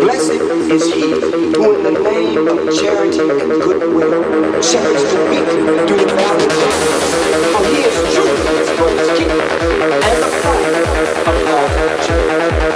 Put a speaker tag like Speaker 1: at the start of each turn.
Speaker 1: Blessed is he who in the name of charity and goodwill shepherds the weak through the valley. For he is truly his brother's keeper and the friend of all.